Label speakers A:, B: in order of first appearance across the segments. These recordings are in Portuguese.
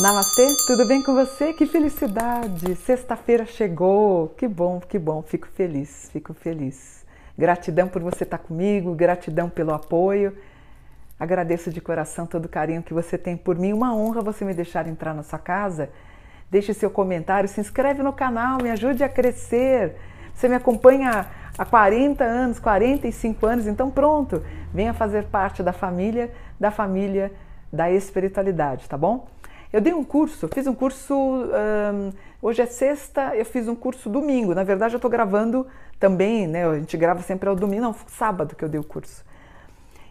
A: Namastê, tudo bem com você? Que felicidade! Sexta-feira chegou, que bom, que bom, fico feliz, fico feliz. Gratidão por você estar comigo, gratidão pelo apoio. Agradeço de coração todo o carinho que você tem por mim. Uma honra você me deixar entrar na sua casa. Deixe seu comentário, se inscreve no canal, me ajude a crescer. Você me acompanha há 40 anos, 45 anos, então pronto, venha fazer parte da família, da família da espiritualidade, tá bom? Eu dei um curso, fiz um curso. Um, hoje é sexta, eu fiz um curso domingo. Na verdade, eu estou gravando também, né? A gente grava sempre ao domingo, não, sábado que eu dei o curso.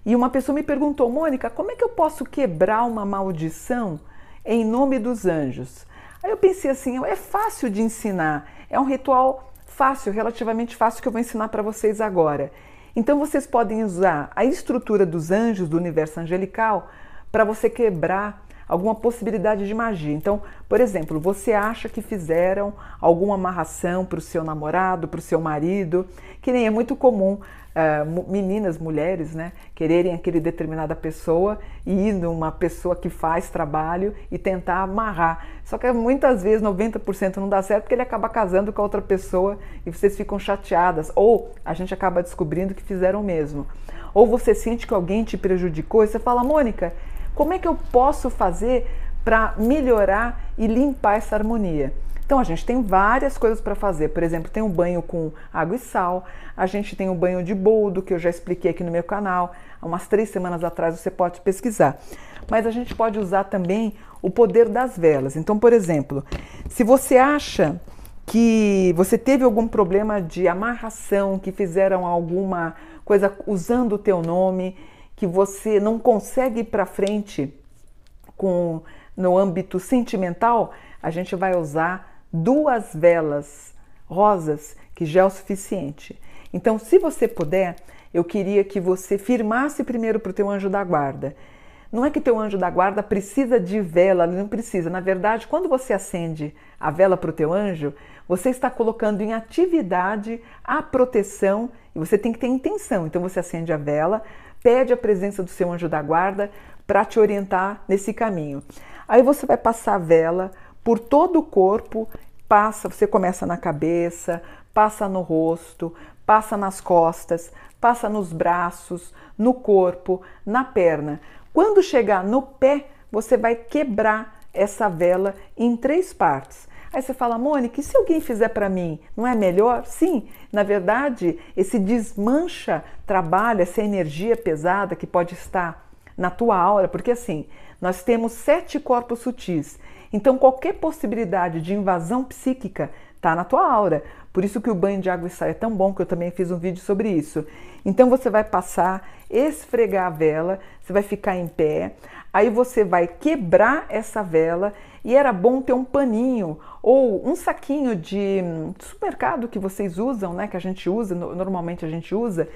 A: E uma pessoa me perguntou, Mônica, como é que eu posso quebrar uma maldição em nome dos anjos? Aí eu pensei assim, é fácil de ensinar, é um ritual fácil, relativamente fácil que eu vou ensinar para vocês agora. Então vocês podem usar a estrutura dos anjos do universo angelical para você quebrar alguma possibilidade de magia. Então, por exemplo, você acha que fizeram alguma amarração para o seu namorado, para o seu marido, que nem é muito comum uh, meninas, mulheres, né, quererem aquele determinada pessoa e ir numa pessoa que faz trabalho e tentar amarrar. Só que muitas vezes 90% não dá certo porque ele acaba casando com outra pessoa e vocês ficam chateadas. Ou a gente acaba descobrindo que fizeram o mesmo. Ou você sente que alguém te prejudicou e você fala, Mônica, como é que eu posso fazer para melhorar e limpar essa harmonia? Então a gente tem várias coisas para fazer. Por exemplo, tem um banho com água e sal, a gente tem um banho de boldo, que eu já expliquei aqui no meu canal. Há umas três semanas atrás você pode pesquisar. Mas a gente pode usar também o poder das velas. Então, por exemplo, se você acha que você teve algum problema de amarração, que fizeram alguma coisa usando o teu nome que você não consegue ir para frente com no âmbito sentimental, a gente vai usar duas velas rosas, que já é o suficiente. Então, se você puder, eu queria que você firmasse primeiro para o teu anjo da guarda. Não é que teu anjo da guarda precisa de vela, não precisa. Na verdade, quando você acende a vela para o teu anjo, você está colocando em atividade a proteção e você tem que ter intenção. Então você acende a vela, pede a presença do seu anjo da guarda para te orientar nesse caminho. Aí você vai passar a vela por todo o corpo, passa, você começa na cabeça, passa no rosto, passa nas costas, passa nos braços, no corpo, na perna. Quando chegar no pé, você vai quebrar essa vela em três partes. Aí você fala, Mônica, e se alguém fizer para mim, não é melhor? Sim, na verdade, esse desmancha trabalho, essa energia pesada que pode estar na tua aura, porque assim, nós temos sete corpos sutis. Então, qualquer possibilidade de invasão psíquica está na tua aura. Por isso que o banho de água e sal é tão bom, que eu também fiz um vídeo sobre isso. Então, você vai passar, esfregar a vela, você vai ficar em pé, aí você vai quebrar essa vela e era bom ter um paninho ou um saquinho de supermercado que vocês usam, né, que a gente usa, normalmente a gente usa,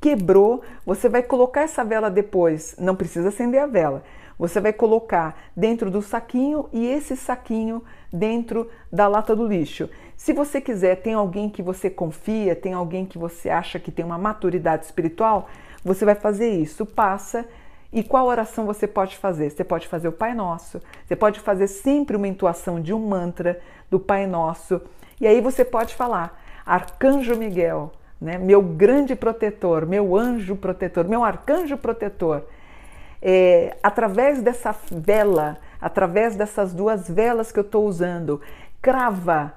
A: quebrou, você vai colocar essa vela depois, não precisa acender a vela. Você vai colocar dentro do saquinho e esse saquinho dentro da lata do lixo. Se você quiser, tem alguém que você confia, tem alguém que você acha que tem uma maturidade espiritual, você vai fazer isso. Passa e qual oração você pode fazer? Você pode fazer o Pai Nosso, você pode fazer sempre uma intuação de um mantra do Pai Nosso, e aí você pode falar: Arcanjo Miguel, né, meu grande protetor, meu anjo protetor, meu arcanjo protetor. É, através dessa vela, através dessas duas velas que eu estou usando, crava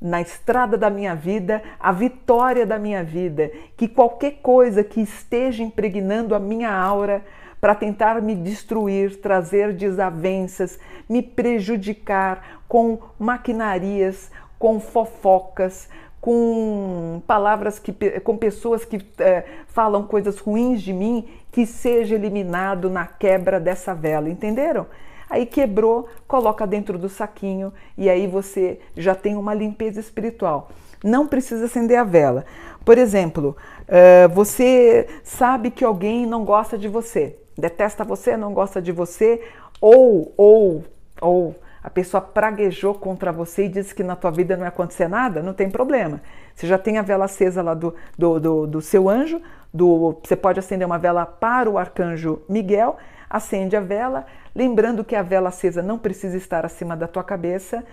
A: na estrada da minha vida a vitória da minha vida, que qualquer coisa que esteja impregnando a minha aura para tentar me destruir, trazer desavenças, me prejudicar com maquinarias, com fofocas, com palavras que com pessoas que é, falam coisas ruins de mim, que seja eliminado na quebra dessa vela, entenderam? Aí quebrou, coloca dentro do saquinho e aí você já tem uma limpeza espiritual. Não precisa acender a vela. Por exemplo, uh, você sabe que alguém não gosta de você detesta você, não gosta de você, ou, ou, ou a pessoa praguejou contra você e disse que na tua vida não vai acontecer nada, não tem problema. Você já tem a vela acesa lá do, do, do, do seu anjo, do, você pode acender uma vela para o arcanjo Miguel, acende a vela, lembrando que a vela acesa não precisa estar acima da tua cabeça.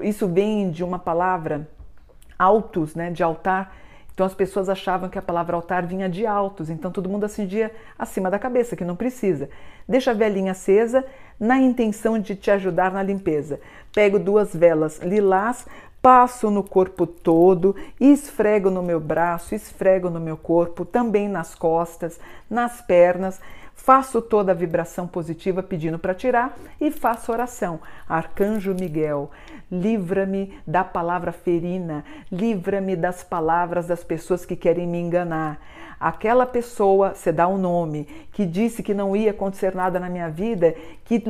A: Isso vem de uma palavra altos, né, de altar, então as pessoas achavam que a palavra altar vinha de altos, então todo mundo acendia acima da cabeça, que não precisa. Deixa a velinha acesa na intenção de te ajudar na limpeza. Pego duas velas lilás, passo no corpo todo, esfrego no meu braço, esfrego no meu corpo, também nas costas, nas pernas Faço toda a vibração positiva pedindo para tirar e faço oração. Arcanjo Miguel, livra-me da palavra ferina, livra-me das palavras das pessoas que querem me enganar. Aquela pessoa, você dá um nome, que disse que não ia acontecer nada na minha vida, que,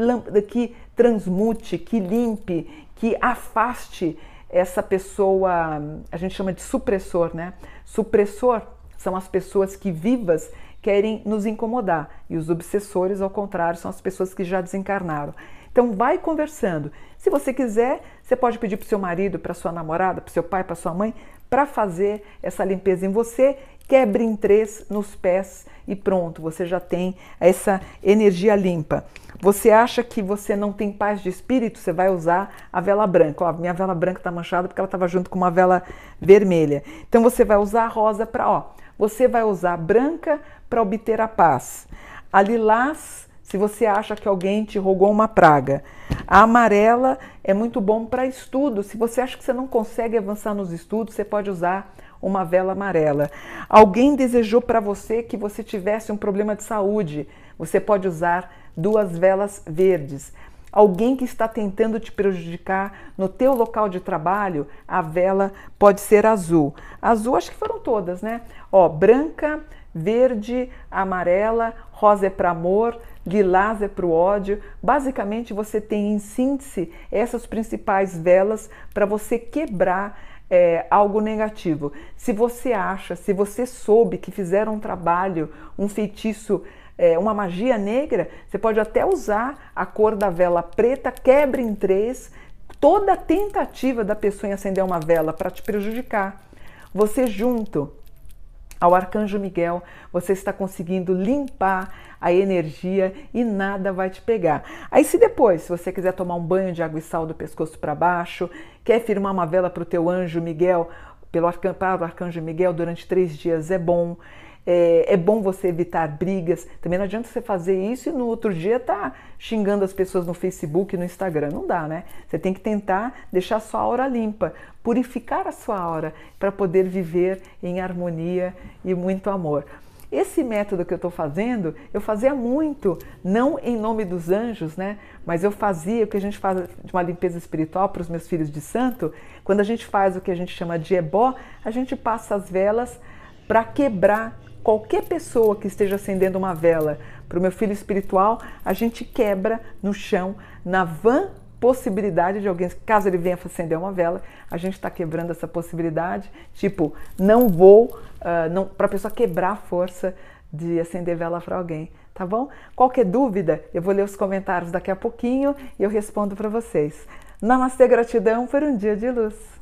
A: que transmute, que limpe, que afaste essa pessoa, a gente chama de supressor, né? Supressor são as pessoas que vivas querem nos incomodar e os obsessores, ao contrário, são as pessoas que já desencarnaram. Então vai conversando. Se você quiser, você pode pedir para o seu marido, para sua namorada, para seu pai, para sua mãe, para fazer essa limpeza em você. Quebre em três nos pés e pronto, você já tem essa energia limpa. Você acha que você não tem paz de espírito? Você vai usar a vela branca. Ó, minha vela branca está manchada porque ela estava junto com uma vela vermelha. Então você vai usar a rosa para, ó, você vai usar branca para obter a paz. A lilás, se você acha que alguém te rogou uma praga. A amarela é muito bom para estudo. Se você acha que você não consegue avançar nos estudos, você pode usar uma vela amarela. Alguém desejou para você que você tivesse um problema de saúde. Você pode usar duas velas verdes alguém que está tentando te prejudicar no teu local de trabalho, a vela pode ser azul. Azul acho que foram todas, né? Ó, branca, verde, amarela, rosa é para amor, lilás é para o ódio. Basicamente, você tem em síntese essas principais velas para você quebrar é, algo negativo. Se você acha, se você soube que fizeram um trabalho, um feitiço é, uma magia negra, você pode até usar a cor da vela preta, quebra em três, toda tentativa da pessoa em acender uma vela para te prejudicar. Você junto ao arcanjo Miguel, você está conseguindo limpar a energia e nada vai te pegar. Aí se depois, se você quiser tomar um banho de água e sal do pescoço para baixo, quer firmar uma vela para o teu anjo Miguel, pelo para o arcanjo Miguel durante três dias é bom. É, é, bom você evitar brigas. Também não adianta você fazer isso e no outro dia tá xingando as pessoas no Facebook e no Instagram. Não dá, né? Você tem que tentar deixar a sua aura limpa, purificar a sua aura para poder viver em harmonia e muito amor. Esse método que eu estou fazendo, eu fazia muito, não em nome dos anjos, né? Mas eu fazia o que a gente faz de uma limpeza espiritual para os meus filhos de santo. Quando a gente faz o que a gente chama de ebó, a gente passa as velas para quebrar qualquer pessoa que esteja acendendo uma vela para o meu filho espiritual, a gente quebra no chão, na van possibilidade de alguém, caso ele venha acender uma vela, a gente está quebrando essa possibilidade. Tipo, não vou, uh, não, para a pessoa quebrar a força de acender vela para alguém, tá bom? Qualquer dúvida, eu vou ler os comentários daqui a pouquinho e eu respondo para vocês. Namastê, gratidão por um dia de luz.